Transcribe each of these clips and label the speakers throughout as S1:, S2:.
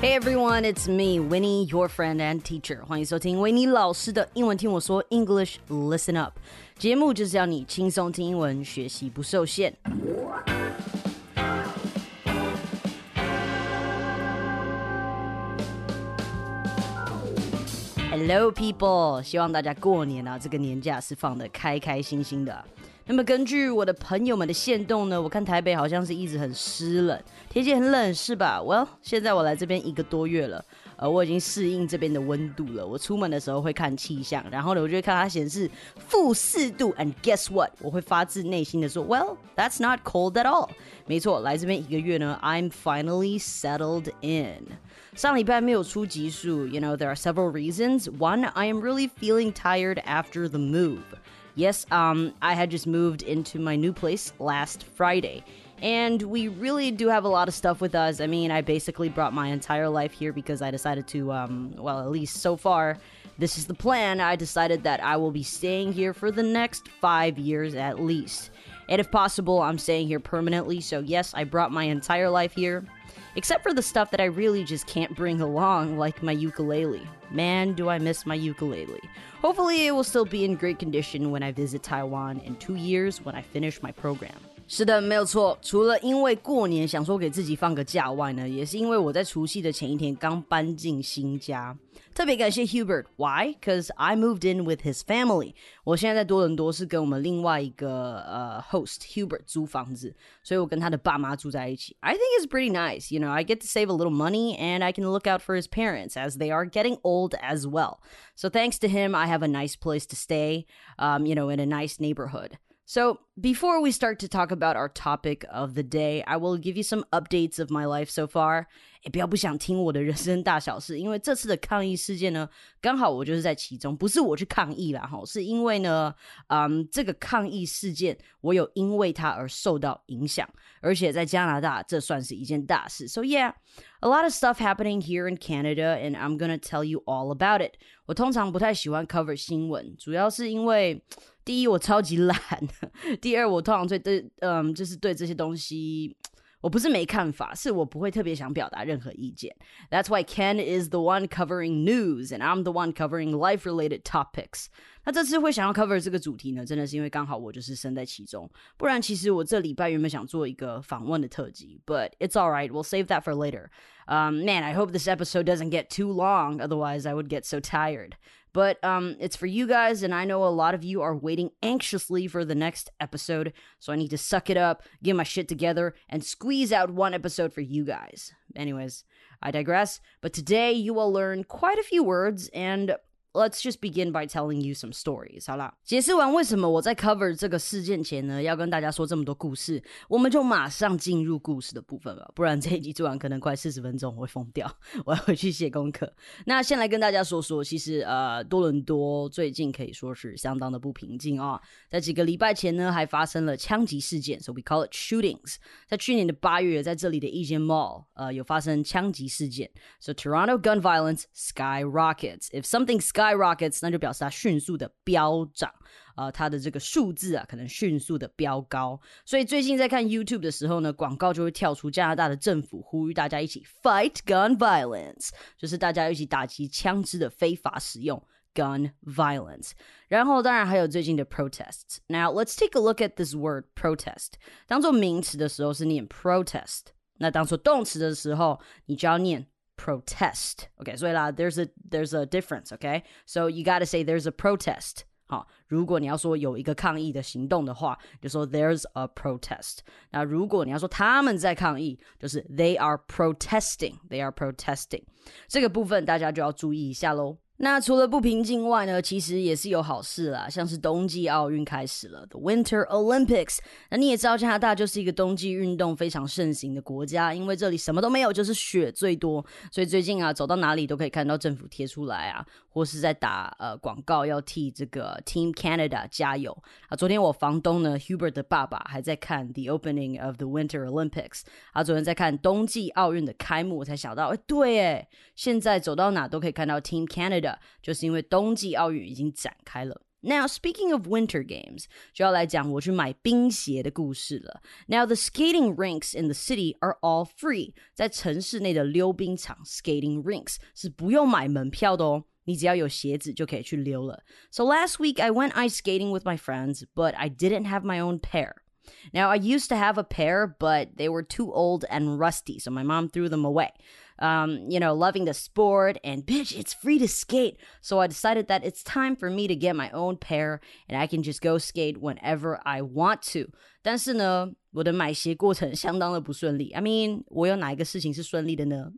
S1: Hey everyone, it's me, Winnie, your friend and teacher. 欢迎收听维尼老师的英文听我说 English Listen Up。节目就是要你轻松听英文，学习不受限。Hello people，希望大家过年啊，这个年假是放的开开心心的。 那么根据我的朋友们的线动呢，我看台北好像是一直很湿冷，天气很冷是吧？Well，现在我来这边一个多月了，呃，我已经适应这边的温度了。我出门的时候会看气象，然后呢，我就会看它显示负四度，and guess what？我会发自内心的说，Well，that's not cold at all。没错，来这边一个月呢，I'm finally settled in。上礼拜没有出集数，You know there are several reasons. One, I am really feeling tired after the move. Yes, um, I had just moved into my new place last Friday. And we really do have a lot of stuff with us. I mean, I basically brought my entire life here because I decided to, um, well, at least so far, this is the plan. I decided that I will be staying here for the next five years at least. And if possible, I'm staying here permanently. So, yes, I brought my entire life here except for the stuff that I really just can't bring along, like my ukulele. Man, do I miss my ukulele. Hopefully, it will still be in great condition when I visit Taiwan in two years when I finish my program. 是的，没有错。除了因为过年想说给自己放个假外呢，也是因为我在除夕的前一天刚搬进新家。特别感谢 Hubert。Why? Because I moved in with his family。我现在在多伦多是跟我们另外一个呃 host Hubert 租房子，所以我跟他的爸妈住在一起。I think it's pretty nice. You know, I get to save a little money and I can look out for his parents as they are getting old as well. So thanks to him, I have a nice place to stay. Um, you know, in a nice neighborhood. So, before we start to talk about our topic of the day, I will give you some updates of my life so far. 也不要不想听我的人生大小事，因为这次的抗议事件呢，刚好我就是在其中，不是我去抗议啦，哈，是因为呢，嗯，这个抗议事件我有因为它而受到影响，而且在加拿大这算是一件大事。So yeah, a lot of stuff happening here in Canada, and I'm gonna tell you all about it. 我通常不太喜欢 cover 新闻，主要是因为。第一，我超级懒；第二，我通常对对，嗯，就是对这些东西。我不是没看法，是我不会特别想表达任何意见。That's why Ken is the one covering news, and I'm the one covering life-related topics. 那这次会想要 cover 这个主题呢，真的是因为刚好我就是身在其中。不然，其实我这礼拜原本想做一个访问的特辑，but it's all right. We'll save that for later. Um, man, I hope this episode doesn't get too long. Otherwise, I would get so tired. But um, it's for you guys, and I know a lot of you are waiting anxiously for the next episode. So I need to suck it up, get my shit together, and squeeze out one episode for you guys. Anyways, I digress. But today you will learn quite a few words and Let's just begin by telling you some stories。好啦，解释完为什么我在 cover 这个事件前呢，要跟大家说这么多故事，我们就马上进入故事的部分吧。不然这一集做完可能快四十分钟，我会疯掉。我要回去写功课。那先来跟大家说说，其实呃，多伦多最近可以说是相当的不平静啊。在几个礼拜前呢，还发生了枪击事件，so we call it shootings。在去年的八月，在这里的一间 mall，呃，有发生枪击事件。So Toronto gun violence skyrockets. If something sky skyrockets，那就表示它迅速的飙涨，呃，它的这个数字啊，可能迅速的飙高。所以最近在看 YouTube 的时候呢，广告就会跳出加拿大的政府呼吁大家一起 fight gun violence，就是大家一起打击枪支的非法使用 gun violence。然后当然还有最近的 protests。Now let's take a look at this word protest。当做名词的时候是念 protest，那当做动词的时候你就要念 protest. Okay, so there's a there's a difference. Okay, so you got to say there's a protest. 好，如果你要说有一个抗议的行动的话，就说 there's a protest。那如果你要说他们在抗议，就是 they are protesting. They are protesting. 这个部分大家就要注意一下喽。 那除了不平静外呢，其实也是有好事啦，像是冬季奥运开始了，The Winter Olympics。那你也知道加拿大就是一个冬季运动非常盛行的国家，因为这里什么都没有，就是雪最多，所以最近啊，走到哪里都可以看到政府贴出来啊，或是在打呃广告，要替这个 Team Canada 加油啊。昨天我房东呢，Hubert 的爸爸还在看 The Opening of the Winter Olympics，啊昨天在看冬季奥运的开幕，我才想到，哎，对，哎，现在走到哪都可以看到 Team Canada。就是因为冬季奥运已经展开了。Now, speaking of winter games，就要来讲我去买冰鞋的故事了。Now, the skating rinks in the city are all free。在城市内的溜冰场 （skating rinks） 是不用买门票的哦。你只要有鞋子就可以去溜了。So last week I went ice skating with my friends, but I didn't have my own pair. Now I used to have a pair, but they were too old and rusty, so my mom threw them away um, you know, loving the sport, and bitch, it's free to skate. So I decided that it's time for me to get my own pair, and I can just go skate whenever I want to. 但是呢，我的买鞋过程相当的不顺利。I mean，我有哪一个事情是顺利的呢？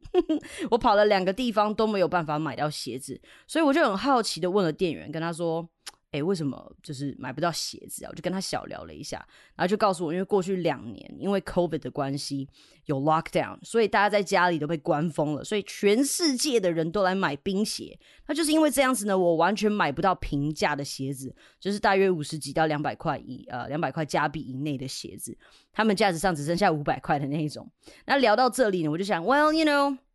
S1: 我跑了两个地方都没有办法买到鞋子，所以我就很好奇的问了店员，跟他说。 哎，为什么就是买不到鞋子啊？我就跟他小聊了一下，然后就告诉我，因为过去两年因为 COVID 的关系有 lockdown，所以大家在家里都被关封了，所以全世界的人都来买冰鞋。那就是因为这样子呢，我完全买不到平价的鞋子，就是大约五十几到两百块以呃两百块加币以内的鞋子，他们价值上只剩下五百块的那一种。那聊到这里呢，我就想，Well you know。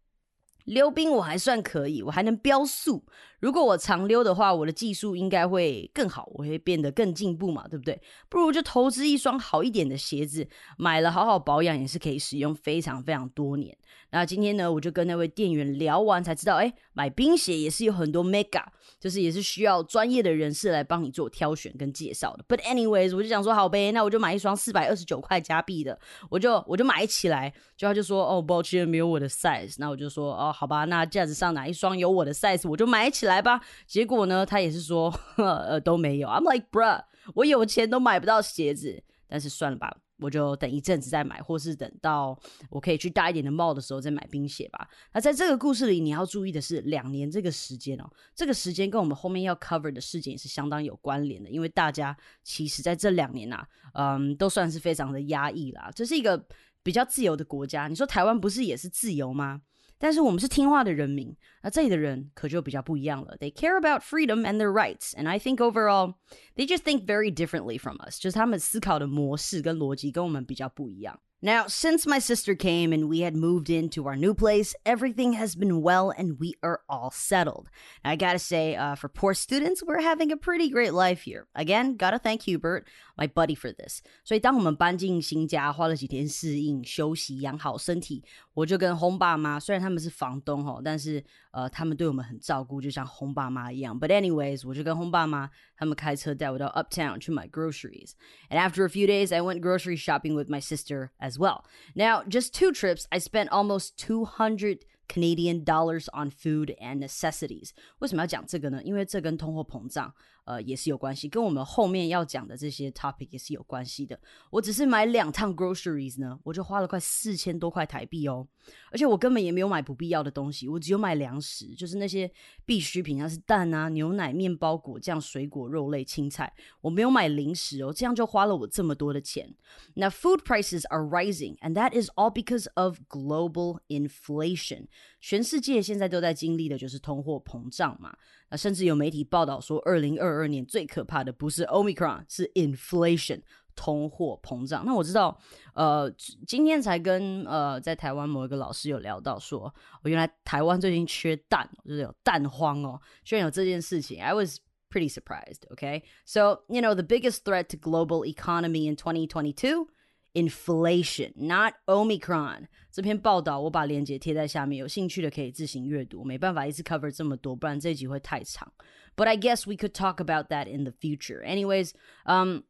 S1: 溜冰我还算可以，我还能飙速。如果我常溜的话，我的技术应该会更好，我会变得更进步嘛，对不对？不如就投资一双好一点的鞋子，买了好好保养，也是可以使用非常非常多年。那今天呢，我就跟那位店员聊完，才知道，哎，买冰鞋也是有很多 mega，就是也是需要专业的人士来帮你做挑选跟介绍的。But anyways，我就想说，好呗，那我就买一双四百二十九块加币的，我就我就买起来。就他就说，哦，抱歉，没有我的 size。那我就说，哦，好吧，那架子上哪一双有我的 size，我就买起来吧。结果呢，他也是说，呃，都没有。I'm like, bruh，我有钱都买不到鞋子，但是算了吧。我就等一阵子再买，或是等到我可以去大一点的 mall 的时候再买冰鞋吧。那在这个故事里，你要注意的是两年这个时间哦，这个时间跟我们后面要 cover 的事件也是相当有关联的，因为大家其实在这两年呐，嗯，都算是非常的压抑啦。这是一个比较自由的国家，你说台湾不是也是自由吗？但是我们是听话的人民，那这里的人可就比较不一样了。They care about freedom and their rights, and I think overall they just think very differently from us。就是他们思考的模式跟逻辑跟我们比较不一样。 Now, since my sister came and we had moved into our new place, everything has been well and we are all settled. Now, I gotta say, uh, for poor students, we're having a pretty great life here. Again, gotta thank Hubert, my buddy, for this. 所以当我们搬进新家，花了几天适应、休息、养好身体，我就跟轰爸妈，虽然他们是房东哈，但是 呃，他们对我们很照顾，就像轰爸妈一样。But anyways，我就跟轰爸妈他们开车带我到 Uptown 去买 groceries. And after a few days, I went grocery shopping with my sister as well. Now, just two trips, I spent almost 200 Canadian dollars on food and necessities. 为什么要讲这个呢？因为这跟通货膨胀 呃，也是有关系，跟我们后面要讲的这些 topic 也是有关系的。我只是买两趟 groceries 呢，我就花了快四千多块台币哦。而且我根本也没有买不必要的东西，我只有买粮食，就是那些必需品，像是蛋啊、牛奶、面包、果酱、水果、肉类、青菜。我没有买零食哦，这样就花了我这么多的钱。那 food prices are rising, and that is all because of global inflation。全世界现在都在经历的就是通货膨胀嘛。那甚至有媒体报道说，二零二二年最可怕的不是 Omicron，是 inflation 通货膨胀。那我知道，呃，今天才跟呃在台湾某一个老师有聊到，说我原来台湾最近缺蛋，就是有蛋荒哦，居然有这件事情。I was pretty surprised. Okay, so you know the biggest threat to global economy in 2022. Inflation, not Omicron。这篇报道我把链接贴在下面，有兴趣的可以自行阅读。没办法一次 cover 这么多，不然这集会太长。But I guess we could talk about that in the future. Anyways, um.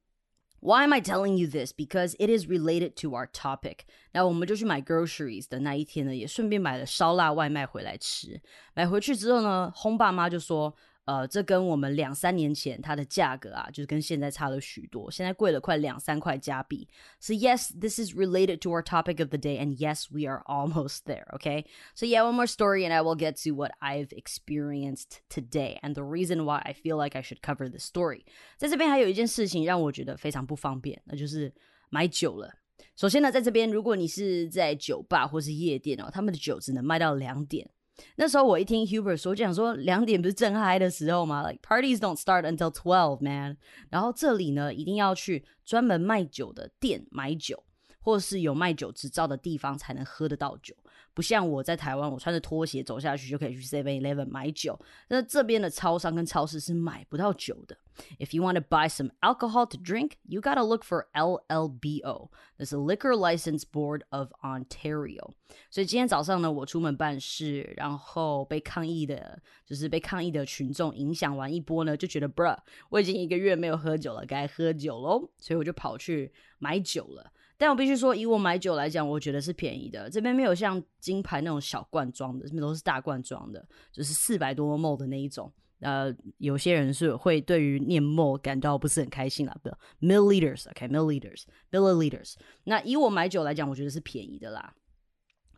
S1: Why am I telling you this? Because it is related to our topic. 那我们就去买 groceries 的那一天呢，也顺便买了烧腊外卖回来吃。买回去之后呢，轰爸妈就说 呃，这跟我们两三年前它的价格啊，就是跟现在差了许多，现在贵了快两三块加币。So yes, this is related to our topic of the day, and yes, we are almost there. Okay, so yeah, one more story, and I will get to what I've experienced today and the reason why I feel like I should cover the story. 在这边还有一件事情让我觉得非常不方便，那就是买酒了。首先呢，在这边，如果你是在酒吧或是夜店哦，他们的酒只能卖到两点。 那时候我一听 Huber 说，就想说两点不是正嗨的时候吗？Like parties don't start until twelve, man。然后这里呢，一定要去专门卖酒的店买酒。或是有卖酒执照的地方才能喝得到酒。不像我在台湾，我穿着拖鞋走下去就可以去 Seven Eleven 买酒。那这边的超商跟超市是买不到酒的。If you want to buy some alcohol to drink, you gotta look for LLBO. That's the Liquor License Board of Ontario. 所以今天早上呢，我出门办事，然后被抗议的，就是被抗议的群众影响完一波呢，就觉得 bruh，我已经一个月没有喝酒了，该喝酒喽。所以我就跑去买酒了。但我必须说，以我买酒来讲，我觉得是便宜的。这边没有像金牌那种小罐装的，这边都是大罐装的，就是四百多 m 的那一种。呃，有些人是会对于念 m 感到不是很开心啦，不，milliliters，OK，milliliters，milliliters。那以我买酒来讲，我觉得是便宜的啦。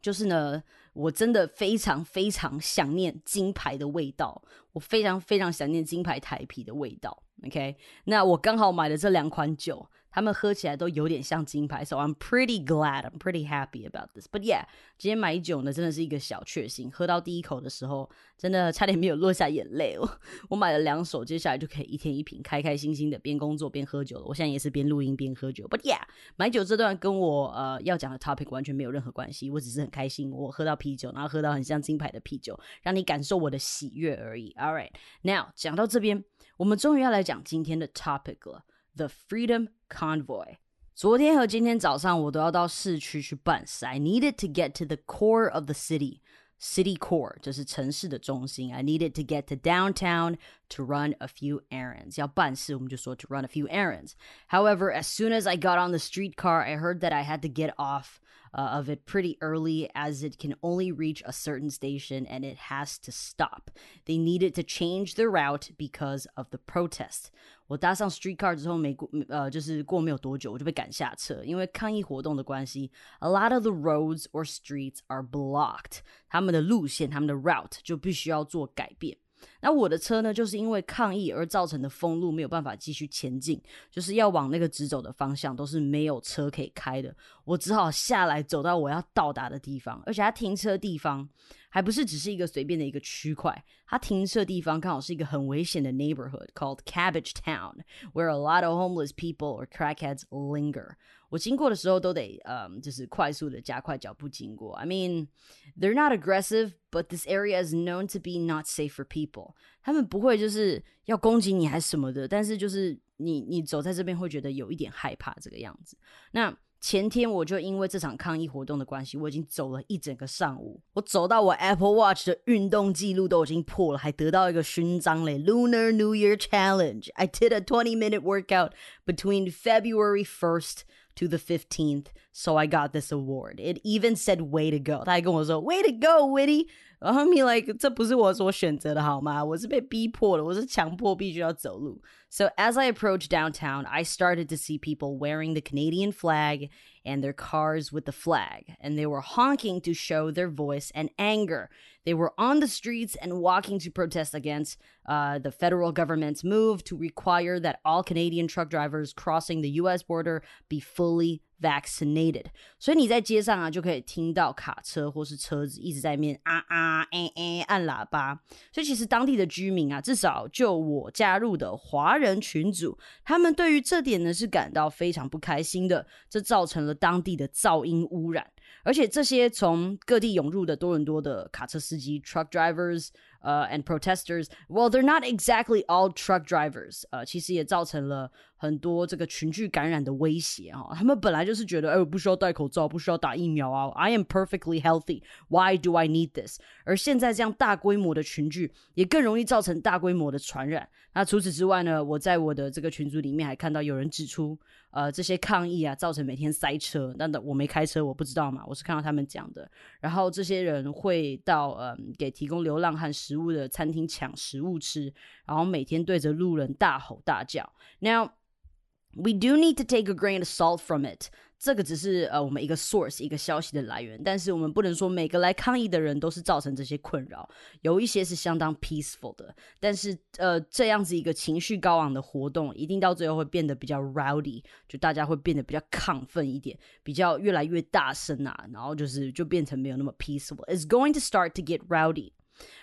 S1: 就是呢，我真的非常非常想念金牌的味道，我非常非常想念金牌台啤的味道。OK，那我刚好买的这两款酒。他们喝起来都有点像金牌，so I'm pretty glad, I'm pretty happy about this. But yeah，今天买酒呢，真的是一个小确幸。喝到第一口的时候，真的差点没有落下眼泪哦。我买了两手，接下来就可以一天一瓶，开开心心的边工作边喝酒了。我现在也是边录音边喝酒。But yeah，买酒这段跟我呃要讲的 topic 完全没有任何关系，我只是很开心，我喝到啤酒，然后喝到很像金牌的啤酒，让你感受我的喜悦而已。All right，now 讲到这边，我们终于要来讲今天的 topic 了。The Freedom Convoy。昨天和今天早上我都要到市区去办事。I needed to get to the core of the city. City core 就是城市的中心。I needed to get to downtown to run a few errands. 要办事，我们就说 to run a few errands. However, as soon as I got on the streetcar, I heard that I had to get off uh, of it pretty early as it can only reach a certain station and it has to stop. They needed to change the route because of the protest. 我搭上 streetcar 之后没过呃，就是过没有多久我就被赶下车，因为抗议活动的关系，a lot of the roads or streets are blocked，他们的路线、他们的 route 就必须要做改变。 那我的车呢，就是因为抗议而造成的封路，没有办法继续前进，就是要往那个直走的方向都是没有车可以开的，我只好下来走到我要到达的地方，而且它停车地方还不是只是一个随便的一个区块。它停车地方刚好是一个很危险的 neighborhood called Cabbagetown, where a lot of homeless people or crackheads linger. 我经过的时候都得，嗯，就是快速的加快脚步经过。I mean, they're not aggressive, but this area is known to be not safe for people. 他们不会就是要攻击你还是什么的，但是就是你你走在这边会觉得有一点害怕这个样子。那前天我就因为这场抗议活动的关系，我已经走了一整个上午，我走到我 Apple Watch 的运动记录都已经破了，还得到一个勋章嘞，Lunar New Year Challenge. I did a 20 minute workout between February 1st to the 15th, so I got this award. It even said way to go. 他还跟我说 way to go, Witty. I mean, like 这不是我所选择的好吗？我是被逼迫的，我是强迫必须要走路。 So as I approached downtown, I started to see people wearing the Canadian flag and their cars with the flag, and they were honking to show their voice and anger. They were on the streets and walking to protest against uh, the federal government's move to require that all Canadian truck drivers crossing the U.S. border be fully vaccinated。所以你在街上啊，就可以听到卡车或是车子一直在面啊啊哎哎按喇叭。所以其实当地的居民啊，至少就我加入的华人 人群组，他们对于这点呢是感到非常不开心的。这造成了当地的噪音污染。而且这些从各地涌入的多伦多的卡车司机 （truck drivers） 呃 and protesters，well they're not exactly all truck drivers，呃，其实也造成了很多这个群聚感染的威胁哈。他们本来就是觉得，哎，我不需要戴口罩，不需要打疫苗啊，I am perfectly healthy，why do I need this？而现在这样大规模的群聚，也更容易造成大规模的传染。那除此之外呢，我在我的这个群组里面还看到有人指出。呃，这些抗议啊，造成每天塞车。那我没开车，我不知道嘛。我是看到他们讲的。然后这些人会到嗯，给提供流浪汉食物的餐厅抢食物吃，然后每天对着路人大吼大叫。Now we do need to take a grain of salt from it. 这个只是呃我们一个 source 一个消息的来源，但是我们不能说每个来抗议的人都是造成这些困扰，有一些是相当 peaceful 的，但是呃这样子一个情绪高昂的活动，一定到最后会变得比较 rowdy，就大家会变得比较亢奋一点，比较越来越大声啊，然后就是就变成没有那么 peaceful。It's going to start to get rowdy.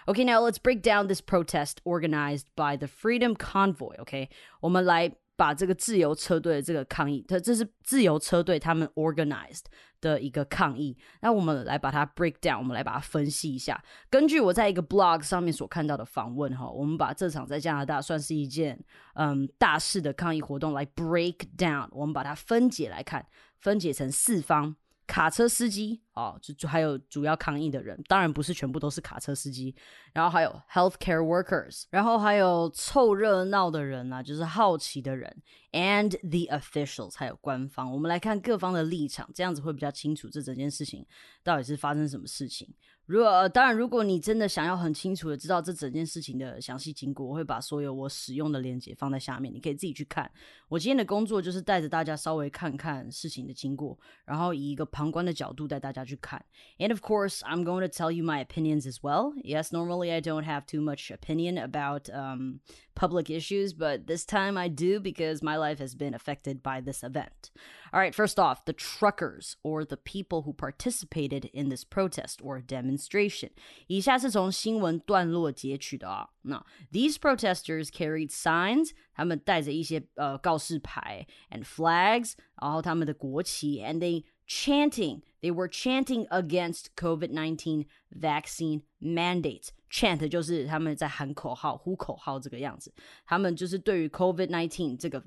S1: Okay, now let's break down this protest organized by the Freedom Convoy. Okay，我们来 把这个自由车队的这个抗议，它这是自由车队他们 organized 的一个抗议。那我们来把它 break down，我们来把它分析一下。根据我在一个 blog 上面所看到的访问哈，我们把这场在加拿大算是一件嗯大事的抗议活动来 break down，我们把它分解来看，分解成四方。卡车司机啊，就就还有主要抗议的人，当然不是全部都是卡车司机，然后还有 healthcare workers，然后还有凑热闹的人啊，就是好奇的人，and the officials，还有官方。我们来看各方的立场，这样子会比较清楚这整件事情到底是发生什么事情。如果当然，如果你真的想要很清楚的知道这整件事情的详细经过，我会把所有我使用的链接放在下面，你可以自己去看。我今天的工作就是带着大家稍微看看事情的经过，然后以一个旁观的角度带大家去看。And of course, I'm going to tell you my opinions as well. Yes, normally I don't have too much opinion about um, public issues, but this time I do because my life has been affected by this event. All right, first off, the truckers or the people who participated in this protest or demonstration. 以下是从新闻段落截取的啊。那 these protesters carried signs，他们带着一些呃告示牌 and flags，然后他们的国旗，and they chanting. They were chanting against COVID-19 vaccine mandates. Chant 就是他们在喊口号、呼口号这个样子。他们就是对于 COVID-19 这个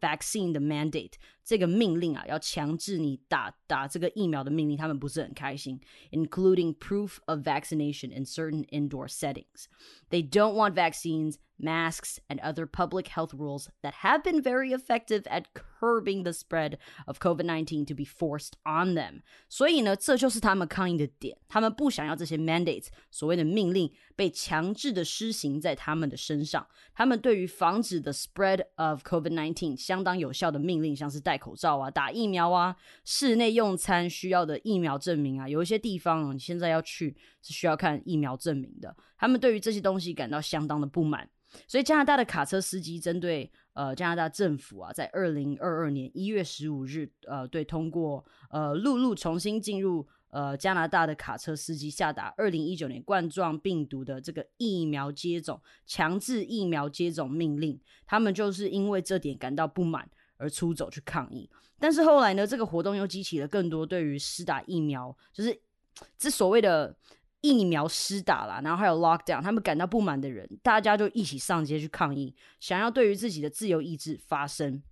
S1: vaccine 的 mandate 这个命令啊，要强制你打打这个疫苗的命令，他们不是很开心。Including proof of vaccination in certain indoor settings. They don't want vaccines masks, and other public health rules that have been very effective at curbing the spread of COVID nineteen to be forced on them。所以呢，这就是他们抗议的点，他们不想要这些 mandates 所谓的命令 被强制的施行在他们的身上。他们对于防止 the spread of COVID nineteen 相当有效的命令，像是戴口罩啊、打疫苗啊、室内用餐需要的疫苗证明啊，有一些地方你现在要去是需要看疫苗证明的。他们对于这些东西感到相当的不满。所以加拿大的卡车司机针对呃加拿大政府啊，在二零二二年一月十五日，呃，对通过呃陆路重新进入呃加拿大的卡车司机下达二零一九年冠状病毒的这个疫苗接种强制疫苗接种命令，他们就是因为这点感到不满而出走去抗议。但是后来呢，这个活动又激起了更多对于施打疫苗，就是这所谓的。疫苗施打啦，然后还有 lockdown，他们感到不满的人，大家就一起上街去抗议，想要对于自己的自由意志发声。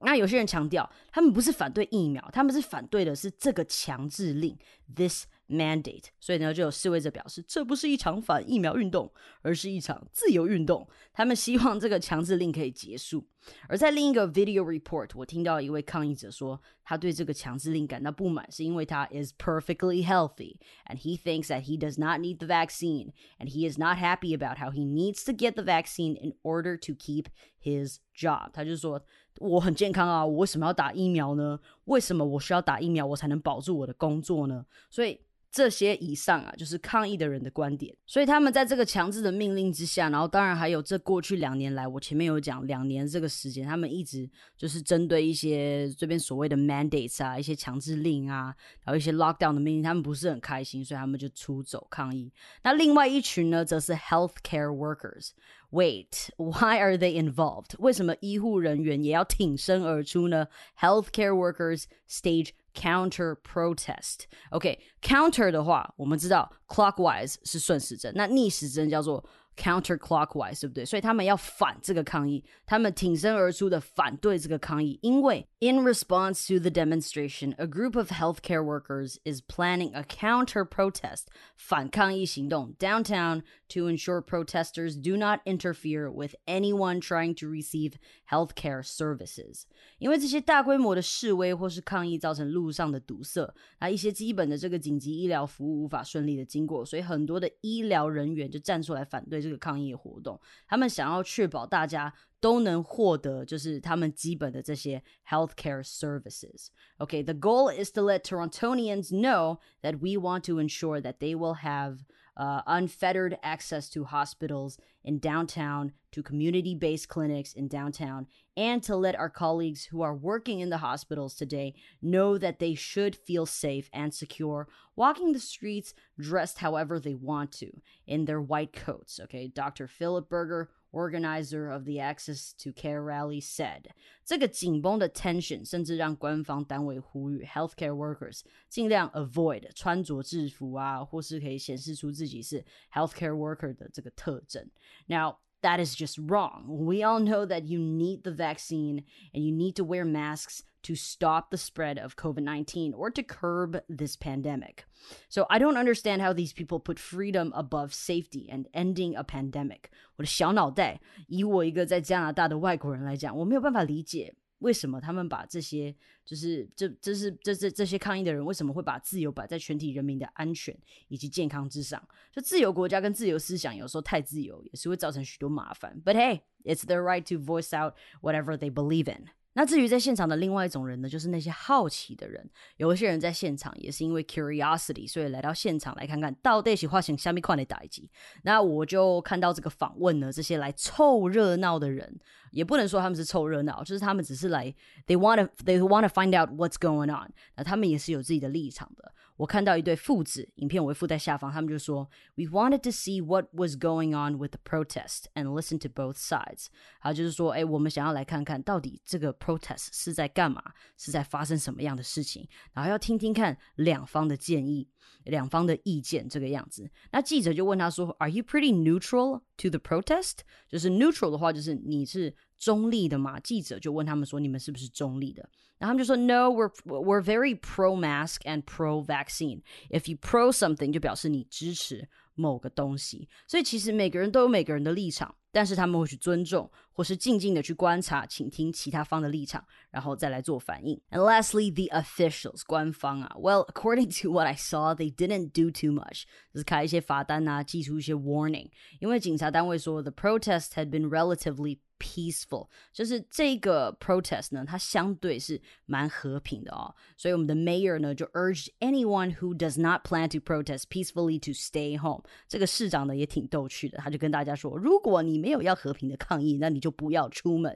S1: 那有些人强调，他们不是反对疫苗，他们是反对的是这个强制令，this。mandate，所以呢，就有示威者表示，这不是一场反疫苗运动，而是一场自由运动。他们希望这个强制令可以结束。而在另一个 video report，我听到一位抗议者说，他对这个强制令感到不满，是因为他 is perfectly healthy and he thinks that he does not need the vaccine and he is not happy about how he needs to get the vaccine in order to keep his job。他就说， 我很健康啊，我为什么要打疫苗呢？为什么我需要打疫苗，我才能保住我的工作呢？所以。这些以上啊，就是抗议的人的观点。所以他们在这个强制的命令之下，然后当然还有这过去两年来，我前面有讲两年这个时间，他们一直就是针对一些这边所谓的 mandates 啊，一些强制令啊，然后一些 lockdown 的命令，他们不是很开心，所以他们就出走抗议。那另外一群呢，则是 healthcare workers。Wait, why are they involved？为什么医护人员也要挺身而出呢？Healthcare workers stage counter protest. OK, counter 的话，我们知道 clockwise 是顺时针，那逆时针叫做 counterclockwise，对不对？所以他们要反这个抗议，他们挺身而出的反对这个抗议，因为 in response to the demonstration, a group of healthcare workers is planning a counter protest 反抗议行动 downtown to ensure protesters do not interfere with anyone trying to receive healthcare services。因为这些大规模的示威或是抗议造成路上的堵塞，那一些基本的这个紧急医疗服务无法顺利的经过，所以很多的医疗人员就站出来反对这个抗议活动。他们想要确保大家都能获得就是他们基本的这些 healthcare services. Okay, the goal is to let Torontonians know that we want to ensure that they will have uh, unfettered access to hospitals in downtown, to community based clinics in downtown, and to let our colleagues who are working in the hospitals today know that they should feel safe and secure walking the streets dressed however they want to in their white coats. Okay, Dr. Philip Berger organizer of the Access to Care rally said，这个紧绷的 tension 甚至让官方单位呼吁 healthcare workers 尽量 avoid 穿着制服啊，或是可以显示出自己是 healthcare worker 的这个特征。Now that is just wrong. We all know that you need the vaccine and you need to wear masks to stop the spread of COVID 19 or to curb this pandemic. So I don't understand how these people put freedom above safety and ending a pandemic. 我的小脑袋，以我一个在加拿大的外国人来讲，我没有办法理解为什么他们把这些，就是这这是这这这些抗议的人为什么会把自由摆在全体人民的安全以及健康之上？就自由国家跟自由思想有时候太自由，也是会造成许多麻烦。But hey, it's their right to voice out whatever they believe in. 那至于在现场的另外一种人呢，就是那些好奇的人。有一些人在现场也是因为 curiosity，所以来到现场来看看到底是发生虾米款的打击。那我就看到这个访问呢，这些来凑热闹的人，也不能说他们是凑热闹，就是他们只是来，they wanna they wanna find out what's going on。那他们也是有自己的立场的。我看到一对父子，影片我会附在下方，他们就说，We wanted to see what was going on with the protest and listen to both sides。啊，就是说，哎，我们想要来看看到底这个 protest 是在干嘛，是在发生什么样的事情，然后要听听看两方的建议，两方的意见这个样子。那记者就问他说，Are you pretty neutral to the protest？就是 neutral 的话，就是你是中立的嘛？记者就问他们说，你们是不是中立的？然后他们就说，No, we're we're very pro mask and pro vaccine. If you pro something，就表示你支持某个东西。所以其实每个人都有每个人的立场， 但是他们会去尊重，或是静静的去观察、倾听其他方的立场，然后再来做反应。And lastly, the officials，官方啊，Well, according to what I saw, they didn't do too much，就是开一些罚单啊，寄出一些 warning。因为警察单位说，the protest had been relatively peaceful，就是这个 protest 呢，它相对是蛮和平的哦。所以我们的 mayor 呢就 urged anyone who does not plan to protest peacefully to stay home。这个市长呢也挺逗趣的，他就跟大家说，如果你没有要和平的抗议，那你就不要出门。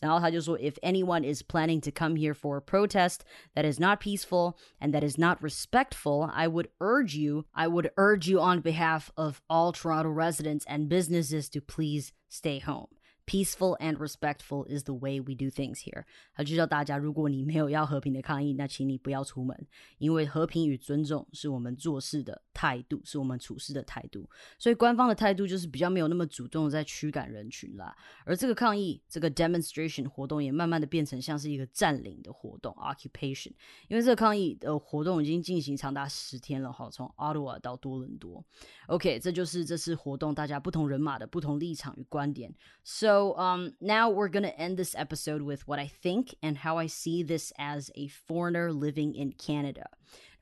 S1: 然后他就说，if anyone is planning to come here for a protest that is not peaceful and that is not respectful, I would urge you, I would urge you on behalf of all Toronto residents and businesses to please stay home. Peaceful and respectful is the way we do things here。他就叫大家，如果你没有要和平的抗议，那请你不要出门，因为和平与尊重是我们做事的 态度，是我们处事的态度。所以官方的态度就是比较没有那么主动在驱赶人群啦。而这个抗议，这个 demonstration 活动也慢慢的变成像是一个占领的活动 occupation。因为这个抗议的活动已经进行长达十天了哈，从 Ottawa 到多伦多。OK，这就是这次活动大家不同人马的不同立场与观点。So so um, now we're going to end this episode with what I think and how I see this as a foreigner living in Canada.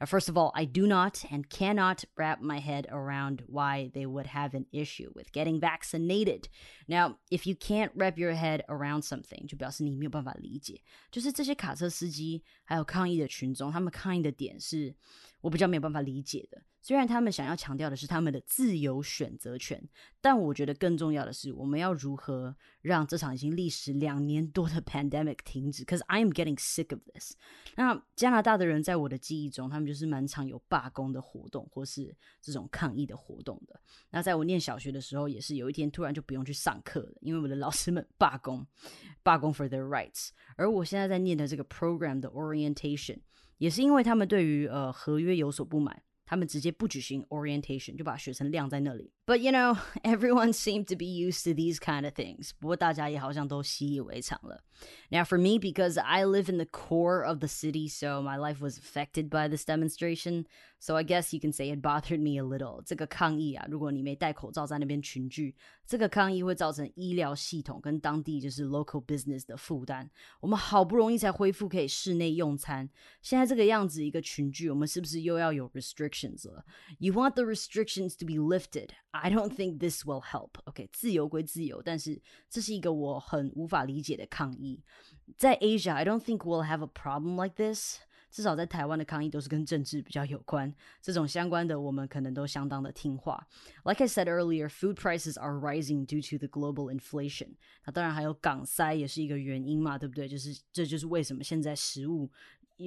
S1: Now, first of all, I do not and cannot wrap my head around why they would have an issue with getting vaccinated. Now, if you can't wrap your head around something，就表示你没有办法理解。就是这些卡车司机还有抗议的群众，他们抗议的点是我比较没有办法理解的。 虽然他们想要强调的是他们的自由选择权，但我觉得更重要的是，我们要如何让这场已经历时两年多的 pandemic 停止？Cause I am getting sick of this。那加拿大的人在我的记忆中，他们就是蛮常有罢工的活动，或是这种抗议的活动的。那在我念小学的时候，也是有一天突然就不用去上课了，因为我的老师们罢工，罢工 for their rights。而我现在在念的这个 program 的 orientation，也是因为他们对于呃合约有所不满。他们直接不举行 orientation，就把学生晾在那里。But you know, everyone seemed to be used to these kind of things. 不过大家也好像都习以为常了。Now for me, because I live in the core of the city, so my life was affected by this demonstration. So I guess you can say it bothered me a little. 这个抗议啊，如果你没戴口罩在那边群聚，这个抗议会造成医疗系统跟当地就是 local business 的负担。我们好不容易才恢复可以室内用餐，现在这个样子一个群聚，我们是不是又要有 restrictions 了？You want the restrictions to be lifted? I don't think this will help. OK，自由归自由，但是这是一个我很无法理解的抗议。在 Asia, I don't think we'll have a problem like this. 至少在台湾的抗议都是跟政治比较有关，这种相关的我们可能都相当的听话。Like I said earlier, food prices are rising due to the global inflation。那当然还有港塞也是一个原因嘛，对不对？就是这就是为什么现在食物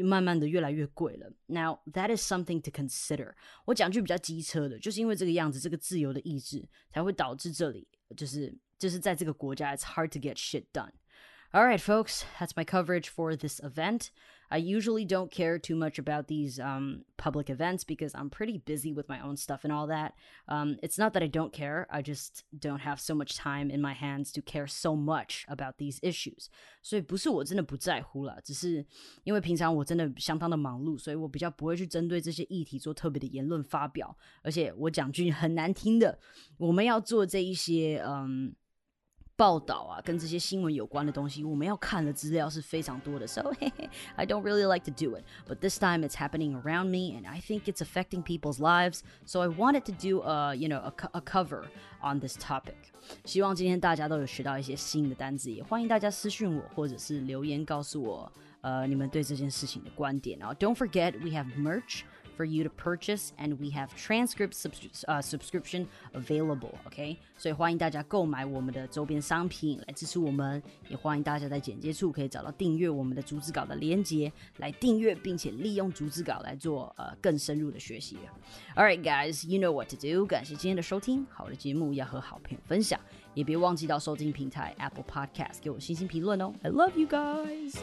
S1: 慢慢的越来越贵了。Now that is something to consider。我讲句比较机车的，就是因为这个样子，这个自由的意志才会导致这里就是 就是在这个国家，it's hard to get shit done. All right, folks, that's my coverage for this event. I usually don't care too much about these um, public events because I'm pretty busy with my own stuff and all that. Um, it's not that I don't care, I just don't have so much time in my hands to care so much about these issues. 所以不是我真的不在乎了，只是因为平常我真的相当的忙碌，所以我比较不会去针对这些议题做特别的言论发表。而且我讲句很难听的，我们要做这一些嗯。 报道啊，跟这些新闻有关的东西，我们要看的资料是非常多的。So I don't really like to do it, but this time it's happening around me, and I think it's affecting people's lives. So I wanted to do a you know a, a cover on this topic. 希望今天大家都有学到一些新的单词，也欢迎大家私讯我或者是留言告诉我，呃，你们对这件事情的观点。然后 Don't forget we have merch for you to purchase, and we have transcript subs uh, subscription available. OK，所以欢迎大家购买我们的周边商品来支持我们，也欢迎大家在简介处可以找到订阅我们的逐字稿的连接，来订阅并且利用逐字稿来做呃更深入的学习。All right, guys, you know what to do. 感谢今天的收听，好的节目要和好朋友分享，也别忘记到收听平台 Apple Podcast 给我星星评论哦。I love you guys.